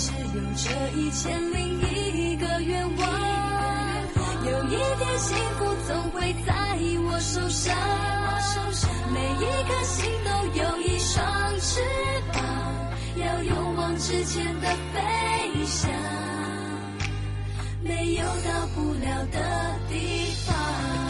只有这一千零一个愿望，有一天幸福总会在我手上。每一颗心都有一双翅膀，要勇往直前的飞翔，没有到不了的地方。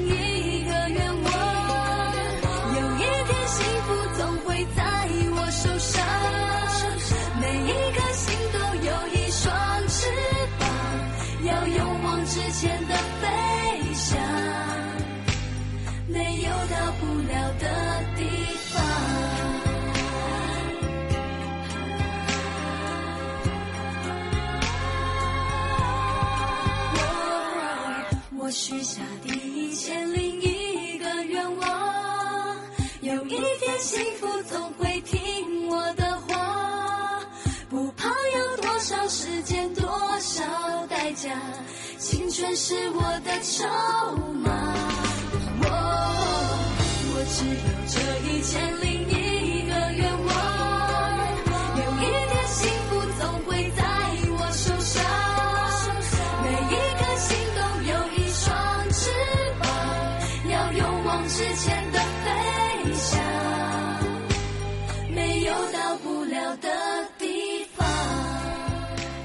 青春是我的筹码。我我只有这一千零一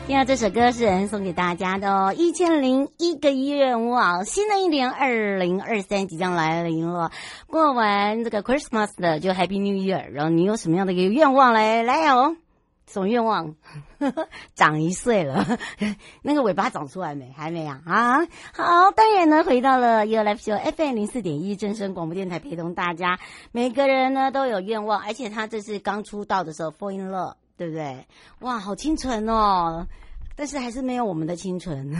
第二这首歌是人送给大家的哦，一千零一个愿望，新的一年二零二三即将来临了。过完这个 Christmas 的就 Happy New Year，然后你有什么样的一个愿望嘞？来哦，什么愿望？长一岁了，那个尾巴长出来没？还没啊？啊，好，当然呢，回到了 You Life Show FM 零四点一正声广播电台，陪同大家。每个人呢都有愿望，而且他这是刚出道的时候 Fall in Love。对不对？哇，好清纯哦！但是还是没有我们的清纯，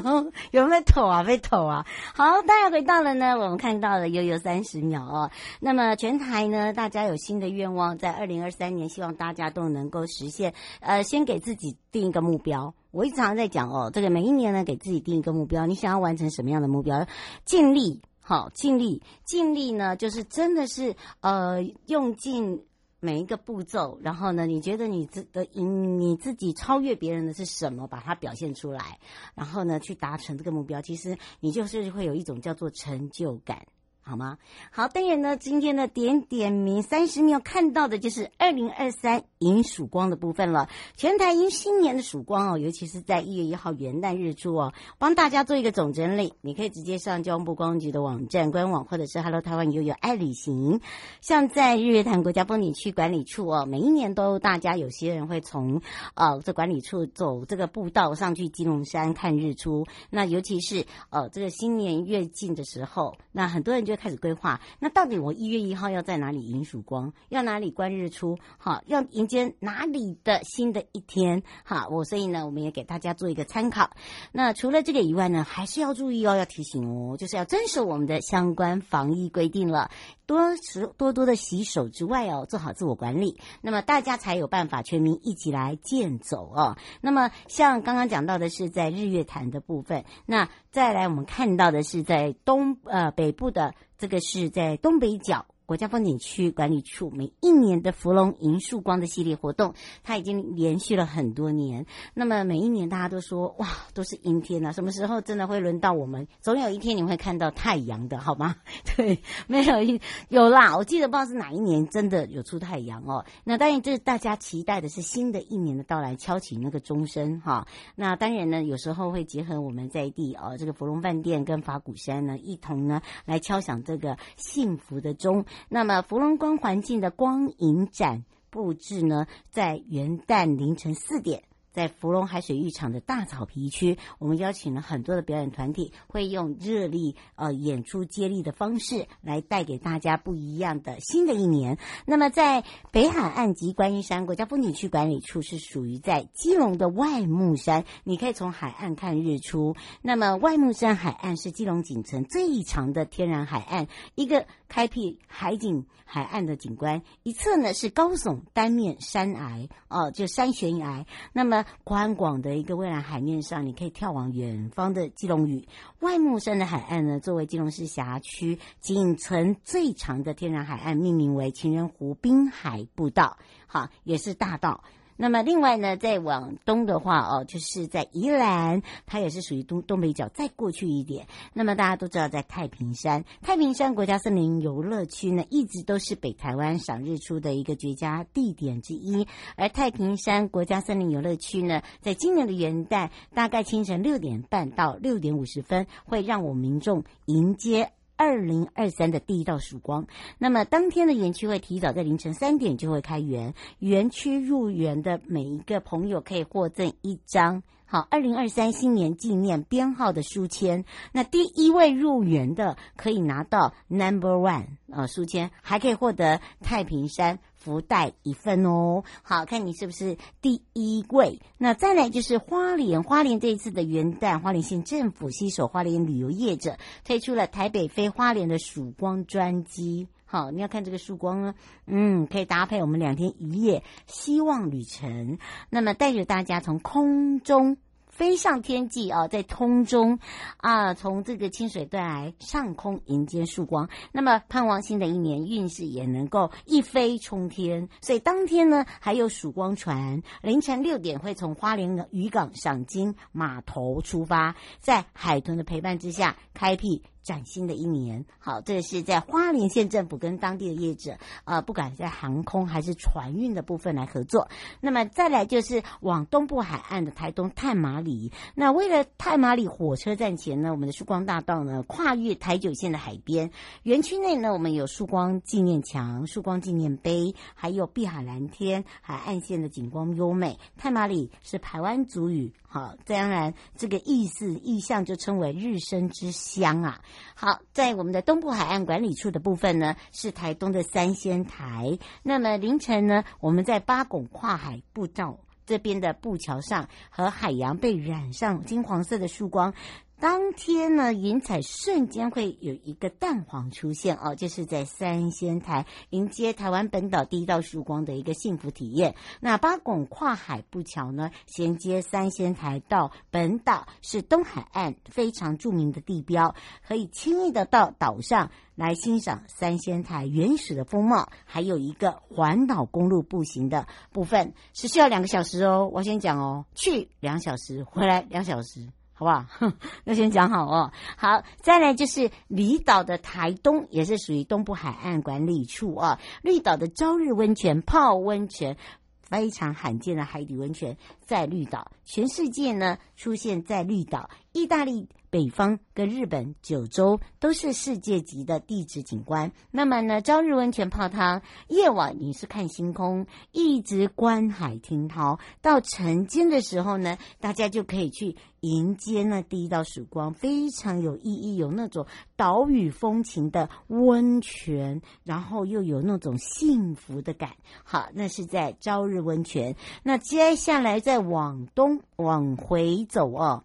有没有抖啊？被抖啊！好，大家回到了呢，我们看到了悠悠三十秒哦。那么全台呢，大家有新的愿望，在二零二三年，希望大家都能够实现。呃，先给自己定一个目标。我一直常在讲哦，这个每一年呢，给自己定一个目标。你想要完成什么样的目标？尽力，好，尽力，尽力呢，就是真的是呃，用尽。每一个步骤，然后呢，你觉得你自的你自己超越别人的是什么？把它表现出来，然后呢，去达成这个目标。其实你就是会有一种叫做成就感。好吗？好，当然呢，今天的点点名三十秒看到的就是二零二三迎曙光的部分了。全台迎新年的曙光哦，尤其是在一月一号元旦日出哦，帮大家做一个总整理。你可以直接上交通部观光局的网站官网，或者是 Hello 台湾悠悠爱旅行。像在日月潭国家风景区管理处哦，每一年都大家有些人会从呃这管理处走这个步道上去基隆山看日出。那尤其是呃这个新年越近的时候，那很多人就开始规划，那到底我一月一号要在哪里迎曙光？要哪里观日出？好，要迎接哪里的新的一天？好，我所以呢，我们也给大家做一个参考。那除了这个以外呢，还是要注意哦，要提醒哦，就是要遵守我们的相关防疫规定了，多时多多的洗手之外哦，做好自我管理，那么大家才有办法全民一起来健走哦。那么像刚刚讲到的是在日月潭的部分，那再来我们看到的是在东呃北部的。这个是在东北角。国家风景区管理处每一年的芙蓉银树光的系列活动，它已经连续了很多年。那么每一年大家都说哇，都是阴天呐，什么时候真的会轮到我们？总有一天你会看到太阳的，好吗？对，没有一有啦，我记得不知道是哪一年真的有出太阳哦。那当然，这大家期待的是新的一年的到来，敲起那个钟声哈。那当然呢，有时候会结合我们在地哦，这个芙蓉饭店跟法鼓山呢，一同呢来敲响这个幸福的钟。那么，芙蓉光环境的光影展布置呢，在元旦凌晨四点。在芙蓉海水浴场的大草皮区，我们邀请了很多的表演团体，会用热力呃演出接力的方式来带给大家不一样的新的一年。那么，在北海岸及观音山国家风景区管理处是属于在基隆的外木山，你可以从海岸看日出。那么，外木山海岸是基隆锦城最长的天然海岸，一个开辟海景海岸的景观，一侧呢是高耸单面山崖哦，就山悬崖。那么宽广的一个蔚蓝海面上，你可以眺望远方的基隆屿。外木山的海岸呢，作为基隆市辖区仅存最长的天然海岸，命名为情人湖滨海步道，好，也是大道。那么另外呢，再往东的话哦，就是在宜兰，它也是属于东东北角，再过去一点。那么大家都知道，在太平山，太平山国家森林游乐区呢，一直都是北台湾赏日出的一个绝佳地点之一。而太平山国家森林游乐区呢，在今年的元旦，大概清晨六点半到六点五十分，会让我们民众迎接。二零二三的第一道曙光，那么当天的园区会提早在凌晨三点就会开园，园区入园的每一个朋友可以获赠一张好二零二三新年纪念编号的书签，那第一位入园的可以拿到 Number One 啊书签，还可以获得太平山。福袋一份哦，好，看你是不是第一位。那再来就是花莲，花莲这一次的元旦，花莲县政府携手花莲旅游业者推出了台北飞花莲的曙光专机。好，你要看这个曙光呢，嗯，可以搭配我们两天一夜希望旅程，那么带着大家从空中。飞上天际啊，在空中啊，从这个清水断崖上空迎接曙光。那么，盼望新的一年运势也能够一飞冲天。所以当天呢，还有曙光船，凌晨六点会从花莲渔港赏金码头出发，在海豚的陪伴之下，开辟崭新的一年。好，这是在花莲县政府跟当地的业者，呃，不管在航空还是船运的部分来合作。那么再来就是往东部海岸的台东太麻里。那为了太麻里火车站前呢，我们的曙光大道呢跨越台九线的海边园区内呢，我们有曙光纪念墙、曙光纪念碑，还有碧海蓝天、海岸线的景观优美。太麻里是台湾族语。好，当然这个意思意象就称为日升之乡啊。好，在我们的东部海岸管理处的部分呢，是台东的三仙台。那么凌晨呢，我们在八拱跨海步道这边的步桥上，和海洋被染上金黄色的曙光。当天呢，云彩瞬间会有一个淡黄出现哦，就是在三仙台迎接台湾本岛第一道曙光的一个幸福体验。那八拱跨海步桥呢，衔接三仙台到本岛，是东海岸非常著名的地标，可以轻易的到岛上来欣赏三仙台原始的风貌，还有一个环岛公路步行的部分，是需要两个小时哦。我先讲哦，去两小时，回来两小时。好不好？那先讲好哦。好，再来就是离岛的台东，也是属于东部海岸管理处啊。绿岛的朝日温泉泡温泉，非常罕见的海底温泉，在绿岛，全世界呢出现在绿岛，意大利。北方跟日本九州都是世界级的地质景观。那么呢，朝日温泉泡汤，夜晚你是看星空，一直观海听涛。到晨间的时候呢，大家就可以去迎接那第一道曙光，非常有意义，有那种岛屿风情的温泉，然后又有那种幸福的感。好，那是在朝日温泉。那接下来在往东往回走哦。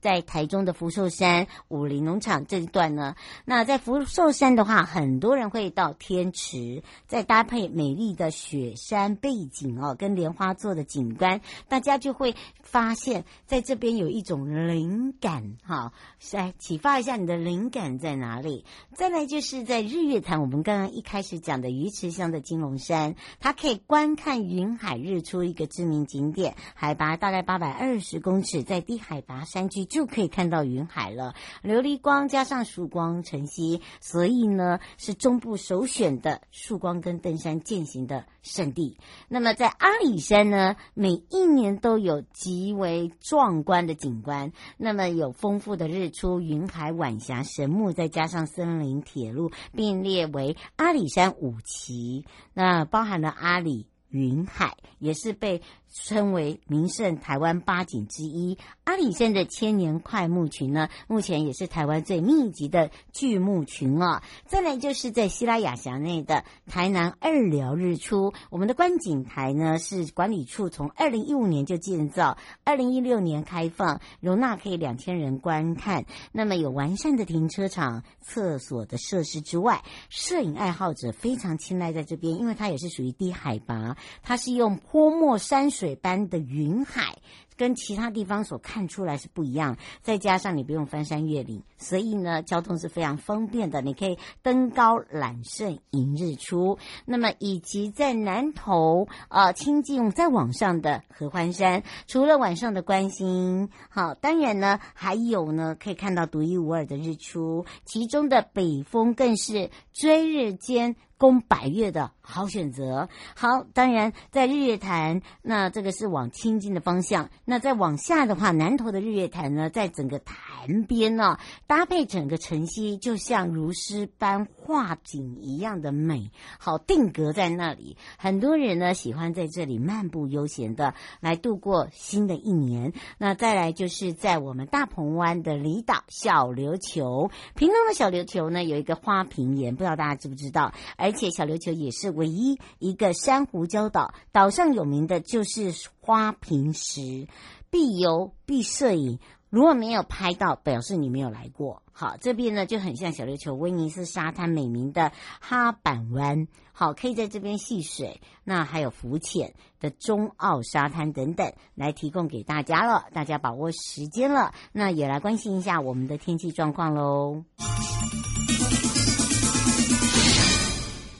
在台中的福寿山武林农场这一段呢，那在福寿山的话，很多人会到天池，再搭配美丽的雪山背景哦，跟莲花座的景观，大家就会发现，在这边有一种灵感哈，来启发一下你的灵感在哪里？再来就是在日月潭，我们刚刚一开始讲的鱼池乡的金龙山，它可以观看云海日出，一个知名景点，海拔大概八百二十公尺，在低海拔山区。就可以看到云海了，琉璃光加上曙光晨曦，所以呢是中部首选的曙光跟登山健行的圣地。那么在阿里山呢，每一年都有极为壮观的景观。那么有丰富的日出、云海、晚霞、神木，再加上森林、铁路，并列为阿里山五奇。那包含了阿里云海，也是被。称为名胜台湾八景之一，阿里山的千年桧木群呢，目前也是台湾最密集的巨木群啊。再来就是在西拉雅峡内的台南二寮日出，我们的观景台呢是管理处从二零一五年就建造，二零一六年开放，容纳可以两千人观看。那么有完善的停车场、厕所的设施之外，摄影爱好者非常青睐在这边，因为它也是属于低海拔，它是用泼墨山水。水般的云海，跟其他地方所看出来是不一样。再加上你不用翻山越岭，所以呢，交通是非常方便的。你可以登高揽胜迎日出。那么，以及在南投啊，清境再往上的合欢山，除了晚上的观星，好，当然呢，还有呢，可以看到独一无二的日出。其中的北峰更是追日间。攻百越的好选择。好，当然在日月潭，那这个是往清境的方向。那再往下的话，南投的日月潭呢，在整个潭边呢，搭配整个晨曦，就像如诗般画景一样的美好，定格在那里。很多人呢喜欢在这里漫步悠闲的来度过新的一年。那再来就是在我们大鹏湾的离岛小琉球，屏东的小琉球呢有一个花瓶岩，不知道大家知不知道？而且小琉球也是唯一一个珊瑚礁岛，岛上有名的就是花瓶石，必游必摄影。如果没有拍到，表示你没有来过。好，这边呢就很像小琉球威尼斯沙滩美名的哈板湾，好，可以在这边戏水，那还有浮潜的中澳沙滩等等，来提供给大家了。大家把握时间了，那也来关心一下我们的天气状况喽。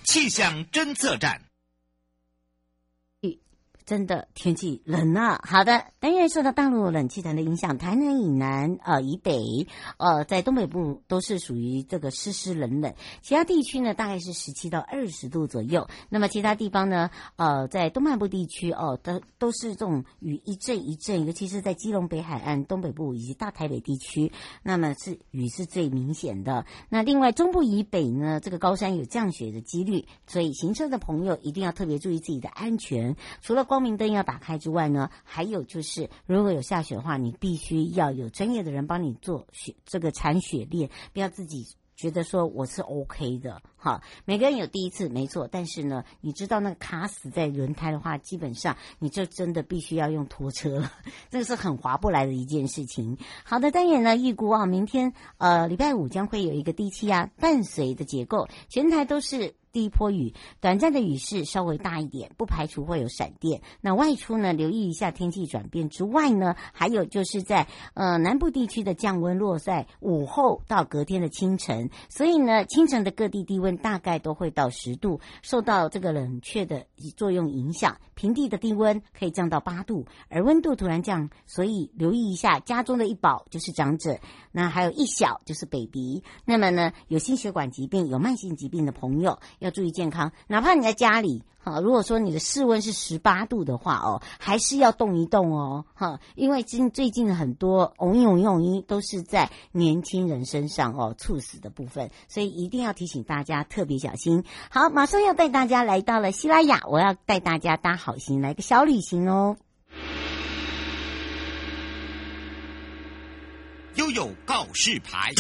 气象侦测站。真的天气冷啊！好的，但因为受到大陆冷气团的影响，台南以南呃以北呃在东北部都是属于这个湿湿冷冷，其他地区呢大概是十七到二十度左右。那么其他地方呢呃在东半部地区哦都都是这种雨一阵一阵，尤其是在基隆北海岸东北部以及大台北地区，那么是雨是最明显的。那另外中部以北呢，这个高山有降雪的几率，所以行车的朋友一定要特别注意自己的安全。除了光光明灯要打开之外呢，还有就是，如果有下雪的话，你必须要有专业的人帮你做雪这个铲雪链，不要自己觉得说我是 OK 的哈。每个人有第一次没错，但是呢，你知道那个卡死在轮胎的话，基本上你就真的必须要用拖车了，这个是很划不来的一件事情。好的，当然呢，预估啊，明天呃礼拜五将会有一个低气压伴随的结构，全台都是。第一波雨，短暂的雨势稍微大一点，不排除会有闪电。那外出呢，留意一下天气转变之外呢，还有就是在呃南部地区的降温落在午后到隔天的清晨，所以呢，清晨的各地低温大概都会到十度，受到这个冷却的作用影响，平地的低温可以降到八度，而温度突然降，所以留意一下家中的一宝就是长者，那还有一小就是 baby。那么呢，有心血管疾病、有慢性疾病的朋友。要注意健康，哪怕你在家里，哈，如果说你的室温是十八度的话哦，还是要动一动哦，哈，因为今最近很多偶一偶一偶一都是在年轻人身上哦猝死的部分，所以一定要提醒大家特别小心。好，马上要带大家来到了西拉雅，我要带大家搭好行来个小旅行哦。悠悠告示牌。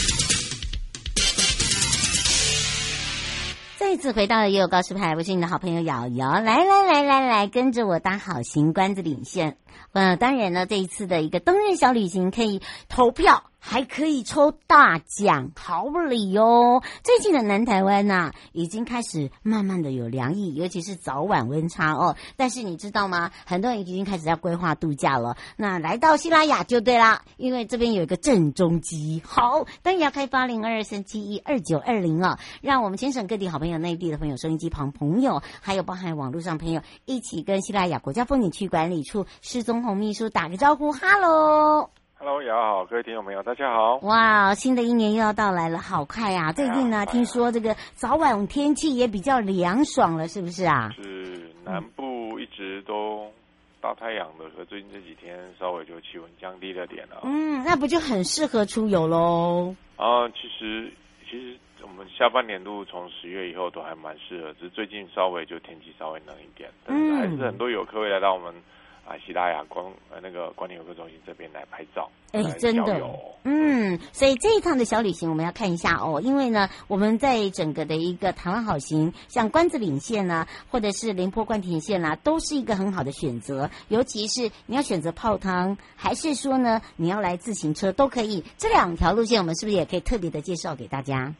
再次回到了悠悠告示牌，我是你的好朋友瑶瑶，来来来来来，跟着我搭好行，官子领线。呃，当然呢，这一次的一个冬日小旅行可以投票。还可以抽大奖，好礼哦！最近的南台湾呐、啊，已经开始慢慢的有凉意，尤其是早晚温差哦。但是你知道吗？很多人已经开始要规划度假了。那来到西拉雅就对啦，因为这边有一个正中机。好，当然要开八零二二三七一二九二零哦，让我们全省各地好朋友、内地的朋友、收音机旁朋友，还有包含网络上朋友，一起跟西拉雅国家风景区管理处施宗泓秘书打个招呼，哈喽。Hello，瑶好，各位听众朋友，大家好。哇，新的一年又要到来了，好快啊！最近呢，啊、听说这个早晚天气也比较凉爽了，是不是啊？是，南部一直都大太阳的，可最近这几天稍微就气温降低了点了。嗯，那不就很适合出游喽？啊，其实其实我们下半年度从十月以后都还蛮适合，只是最近稍微就天气稍微冷一点，但是还是很多游客会来到我们。啊，西拉雅光呃那个观点游客中心这边来拍照，哎，真的，嗯，所以这一趟的小旅行我们要看一下哦，因为呢，我们在整个的一个台湾好行，像关子岭线呢、啊，或者是廉坡关田线啊，都是一个很好的选择。尤其是你要选择泡汤，还是说呢，你要来自行车都可以。这两条路线，我们是不是也可以特别的介绍给大家？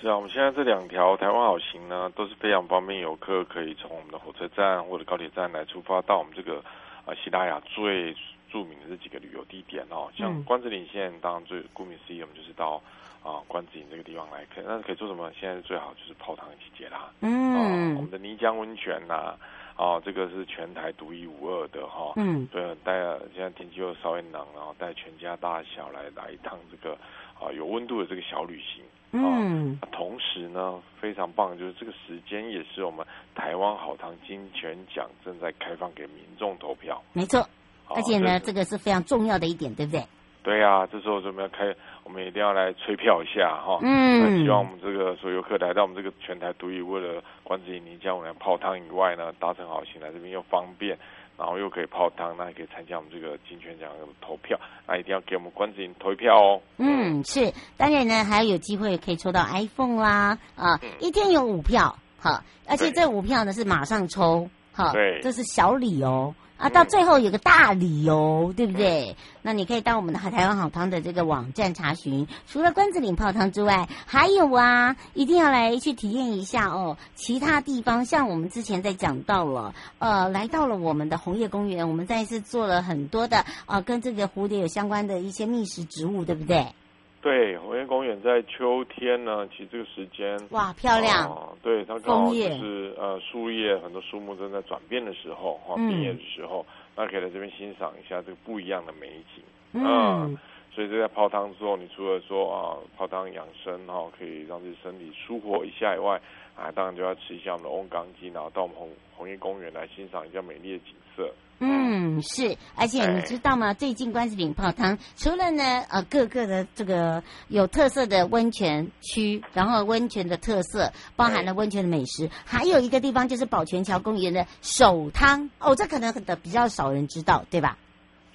是啊，我们现在这两条台湾好行呢，都是非常方便游客可以从我们的火车站或者高铁站来出发到我们这个。啊，西拉雅最著名的这几个旅游地点哦，像关子岭线，当然最顾名思义，我们就是到啊关子岭这个地方来，可那可以做什么？现在最好就是泡汤季节啦。嗯、啊，我们的泥浆温泉呐、啊，哦、啊，这个是全台独一无二的哈。嗯，对，带现在天气又稍微冷，然后带全家大小来来一趟这个啊有温度的这个小旅行。嗯、啊，同时呢，非常棒，就是这个时间也是我们台湾好汤金泉奖正在开放给民众投票。没错，而且呢，这个是非常重要的一点，对不对？对呀、啊，这时候准备要开，我们一定要来催票一下哈。嗯，希望我们这个所有游客来到我们这个全台独一无二的关子岭泥浆温泉泡汤以外呢，搭乘好行来这边又方便。然后又可以泡汤，那也可以参加我们这个金泉奖的投票，那一定要给我们关子莹投一票哦。嗯，是，当然呢，还有机会可以抽到 iPhone 啦，啊，嗯、一天有五票，哈，而且这五票呢是马上抽，哈，对，这是小礼哦。啊，到最后有个大理由，对不对？那你可以到我们的台湾好汤的这个网站查询，除了关子岭泡汤之外，还有啊，一定要来去体验一下哦。其他地方像我们之前在讲到了，呃，来到了我们的红叶公园，我们再一次做了很多的啊、呃，跟这个蝴蝶有相关的一些觅食植物，对不对？对，红叶公园在秋天呢，其实这个时间哇漂亮，哦、对它刚好就是呃树叶很多树木正在转变的时候哈，变叶的时候，那、嗯、可以来这边欣赏一下这个不一样的美景。嗯，嗯，所以这在泡汤之后，你除了说啊泡汤养生哈，可以让自己身体舒活一下以外，啊当然就要吃一下我们的瓮缸鸡，然后到我们红红叶公园来欣赏一下美丽的景色。嗯，是，而且你知道吗？最近关子岭泡汤，除了呢，呃，各个的这个有特色的温泉区，然后温泉的特色包含了温泉的美食，还有一个地方就是宝泉桥公园的首汤哦，这可能的比较少人知道，对吧？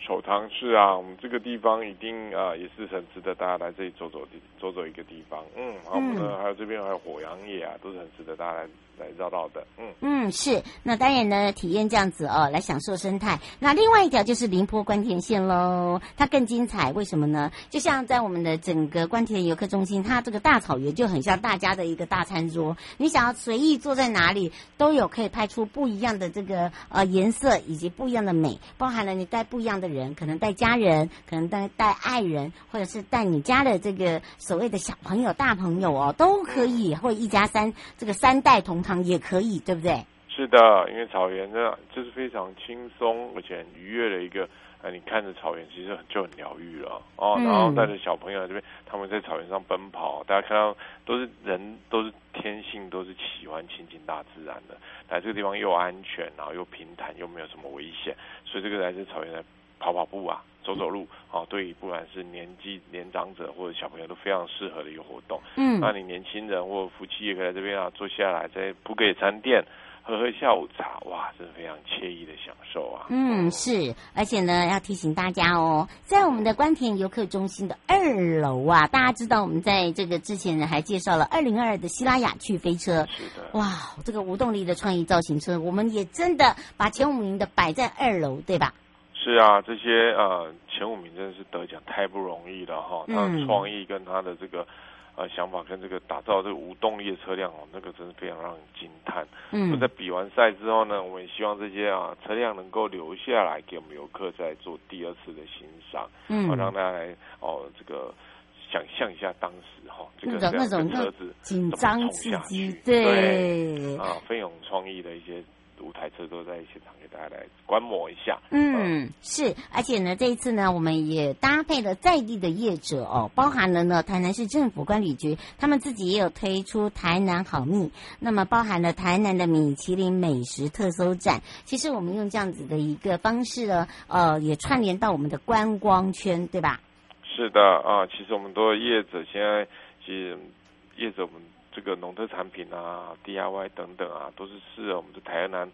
手汤是啊，我们这个地方一定啊、呃、也是很值得大家来这里走走的走走一个地方。嗯，然后我们呢、嗯、还有这边还有火羊野啊，都是很值得大家来。来绕道的，嗯嗯是，那当然呢，体验这样子哦，来享受生态。那另外一条就是林波关田线喽，它更精彩，为什么呢？就像在我们的整个关田游客中心，它这个大草原就很像大家的一个大餐桌，你想要随意坐在哪里，都有可以拍出不一样的这个呃颜色以及不一样的美，包含了你带不一样的人，可能带家人，可能带带爱人，或者是带你家的这个所谓的小朋友、大朋友哦，都可以，或一家三这个三代同堂。也可以，对不对？是的，因为草原呢，就是非常轻松而且很愉悦的一个。呃，你看着草原，其实就很疗愈了哦。然后带着小朋友来这边，他们在草原上奔跑，大家看到都是人，都是天性，都是喜欢亲近大自然的。来这个地方又安全，然后又平坦，又没有什么危险，所以这个来自草原来跑跑步啊。走走路，哦，对于不管是年纪年长者或者小朋友都非常适合的一个活动。嗯，那你年轻人或夫妻也可以在这边啊，坐下来在埔野餐店喝喝下午茶，哇，真是非常惬意的享受啊。嗯，是，而且呢，要提醒大家哦，在我们的关田游客中心的二楼啊，大家知道我们在这个之前呢还介绍了二零二二的希拉雅趣飞车。是的。哇，这个无动力的创意造型车，我们也真的把前五名的摆在二楼，对吧？是啊，这些呃前五名真的是得奖太不容易了哈，他的创意跟他的这个呃想法跟这个打造这个无动力的车辆哦，那个真是非常让人惊叹。嗯，在比完赛之后呢，我们也希望这些啊车辆能够留下来给我们游客再做第二次的欣赏，嗯，让大家来哦这个想象一下当时哈这个那种车子紧张刺激，对啊，奋勇创意的一些。五台车都在现场给大家来观摩一下。嗯，是，而且呢，这一次呢，我们也搭配了在地的业者哦，包含了呢台南市政府管理局，他们自己也有推出台南好蜜，那么包含了台南的米其林美食特搜站。其实我们用这样子的一个方式呢，呃，也串联到我们的观光圈，对吧？是的啊，其实我们都有业者现在其实业者我们。这个农特产品啊，DIY 等等啊，都是是我们的台南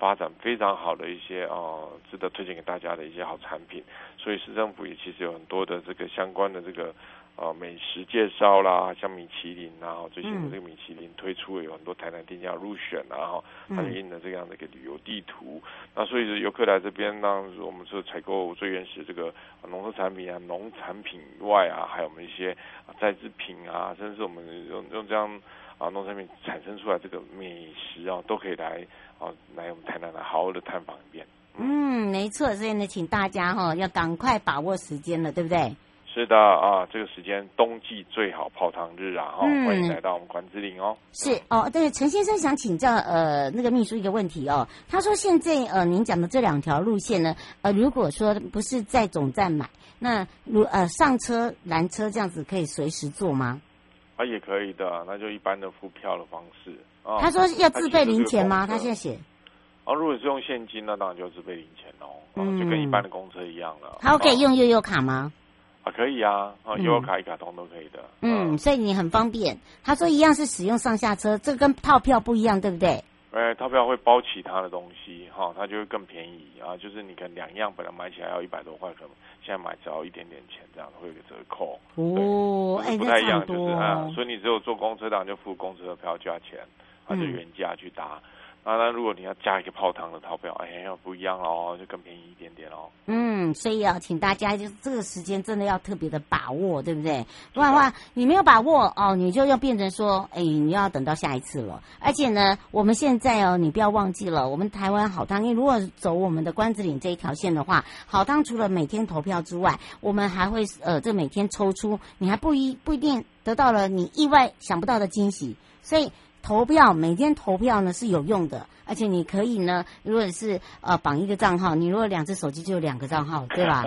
发展非常好的一些哦、值得推荐给大家的一些好产品。所以市政府也其实有很多的这个相关的这个呃美食介绍啦，像米其林啊，最近的这个米其林推出了有很多台南店家入选啊，它印了这样的一个旅游地图。那所以游客来这边，那我们是采购最原始这个农特产品啊，农产品以外啊，还有我们一些。在制品啊，甚至我们用用这样啊农产品产生出来这个美食啊，都可以来啊来我们台南来好好的探访一遍。嗯，没错，所以呢，请大家哈、哦、要赶快把握时间了，对不对？是的啊，这个时间冬季最好泡汤日啊，哈、嗯，欢迎来到我们管子岭哦。是哦，对，陈先生想请教呃那个秘书一个问题哦，他说现在呃您讲的这两条路线呢，呃如果说不是在总站买。那如呃上车拦车这样子可以随时坐吗？啊，也可以的，那就一般的付票的方式。啊、他说要自备零钱吗？他现在写。啊，如果是用现金，那当然就自备零钱喽、嗯啊，就跟一般的公车一样了。他可以用悠游卡吗？啊，可以啊，啊，悠游卡一卡通都可以的。嗯，所以你很方便。他说一样是使用上下车，这跟套票不一样，对不对？哎，套票会包其他的东西，哈，它就会更便宜啊。就是你可能两样本来买起来要一百多块，可能现在买只要一点点钱，这样会有个折扣。哦，哎，不太一样，就是啊，所以你只有坐公车，当然就付公车的票价钱，啊，就原价去搭。啊，那如果你要加一个泡汤的套票，哎呀，不一样哦，就更便宜一点点哦。嗯，所以要请大家就是这个时间真的要特别的把握，对不对？不然的话，你没有把握哦，你就要变成说，哎，你要等到下一次了。而且呢，我们现在哦，你不要忘记了，我们台湾好汤，因为如果走我们的关子岭这一条线的话，好汤除了每天投票之外，我们还会呃，这每天抽出，你还不一不一定得到了你意外想不到的惊喜，所以。投票每天投票呢是有用的，而且你可以呢，如果是呃绑一个账号，你如果两只手机就有两个账号，对吧？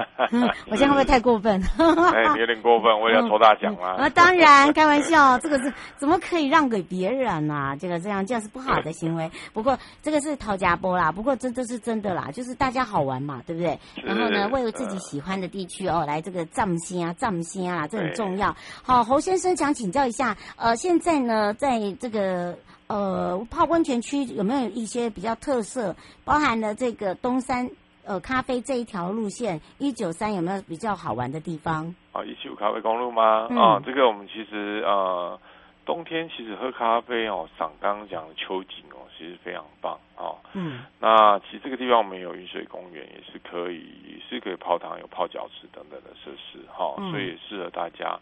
我现在会不会太过分？哎，你有点过分，我也要抽大奖啊！啊，当然，开玩笑，这个是怎么可以让给别人啊？这个这样这样是不好的行为。不过这个是陶家波啦，不过这这是真的啦，就是大家好玩嘛，对不对？然后呢，为了自己喜欢的地区哦，来这个藏心啊，藏心啊，这很重要。好，侯先生想请教一下，呃，现在呢，在这个。呃，泡温泉区有没有一些比较特色？包含了这个东山呃咖啡这一条路线，一九三有没有比较好玩的地方？啊，一七五咖啡公路吗？嗯、啊，这个我们其实呃冬天其实喝咖啡哦，赏刚刚讲的秋景哦，其实非常棒哦。嗯，那其实这个地方我们有云水公园，也是可以，也是可以泡汤、有泡脚池等等的设施哈，哦嗯、所以也适合大家。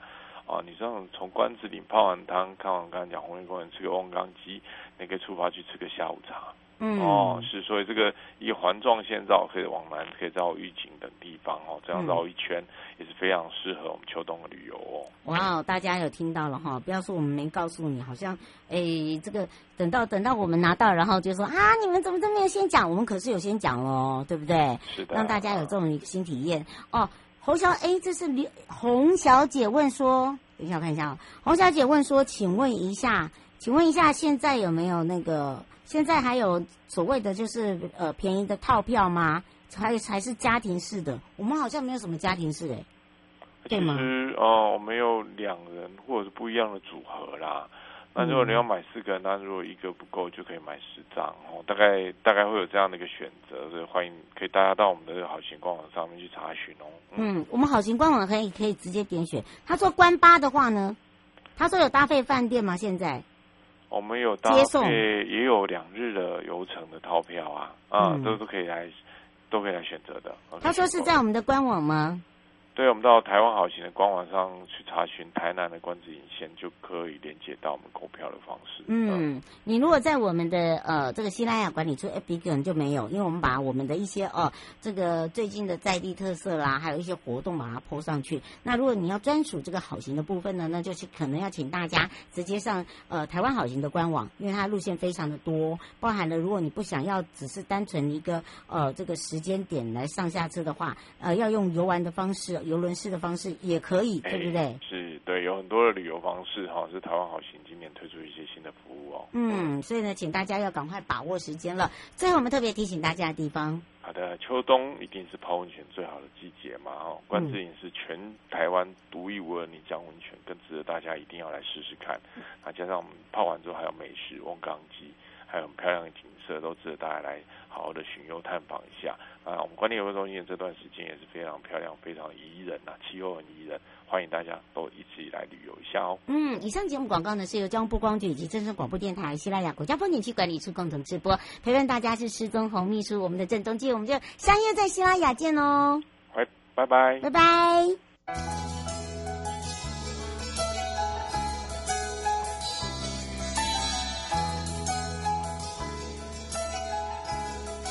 啊，你这样从关子岭泡完汤，看完刚才讲红叶公园，吃个翁缸鸡，你可以出发去吃个下午茶。嗯，哦，是，所以这个以环状线绕，可以往南，可以绕玉井等地方哦，这样绕一圈、嗯、也是非常适合我们秋冬的旅游哦。哇，大家有听到了哈？不要说我们没告诉你，好像哎，这个等到等到我们拿到，然后就说啊，你们怎么都没有先讲？我们可是有先讲喽，对不对？是的，让大家有这种一个新体验哦。侯小哎，这是李洪小姐问说，等一下我看一下啊。洪小姐问说，请问一下，请问一下，现在有没有那个？现在还有所谓的就是呃便宜的套票吗？还还是家庭式的？我们好像没有什么家庭式哎，对吗？其实哦，我们有两人或者是不一样的组合啦。那如果你要买四个，那如果一个不够，就可以买十张哦。大概大概会有这样的一个选择，所以欢迎可以大家到我们的好行官网上面去查询哦。嗯，嗯，我们好行官网可以可以直接点选。他说关八的话呢，他说有搭配饭店吗？现在我们有搭配，接送也有两日的游程的套票啊，啊，嗯、都都可以来，都可以来选择的。他说是在我们的官网吗？对，我们到台湾好行的官网上去查询台南的关子引线，就可以连接到我们购票的方式。嗯，嗯，你如果在我们的呃这个西拉雅管理处 APP 可能就没有，因为我们把我们的一些哦、呃、这个最近的在地特色啦，还有一些活动把它 po 上去。那如果你要专属这个好行的部分呢，那就是可能要请大家直接上呃台湾好行的官网，因为它路线非常的多，包含了如果你不想要只是单纯一个呃这个时间点来上下车的话，呃要用游玩的方式。游轮式的方式也可以，对不对？欸、是，对，有很多的旅游方式哈，是台湾好行今年推出一些新的服务哦。嗯，所以呢，请大家要赶快把握时间了。最后，我们特别提醒大家的地方，好的，秋冬一定是泡温泉最好的季节嘛，哦，关子岭是全台湾独一无二的泥浆温泉，更值得大家一定要来试试看。那加上我们泡完之后还有美食、翁刚鸡，还有很漂亮的景色，都值得大家来。好好的巡游探访一下啊！我们关帝游乐中心这段时间也是非常漂亮、非常宜人呐、啊，气候很宜人，欢迎大家都一起来旅游一下哦。嗯，以上节目广告呢是由交通部光局以及正声广播电台、西拉雅国家风景区管理处共同直播，陪伴大家是施宗泓秘书，我们的郑中基，我们就相约在西拉雅见哦。拜拜拜拜拜。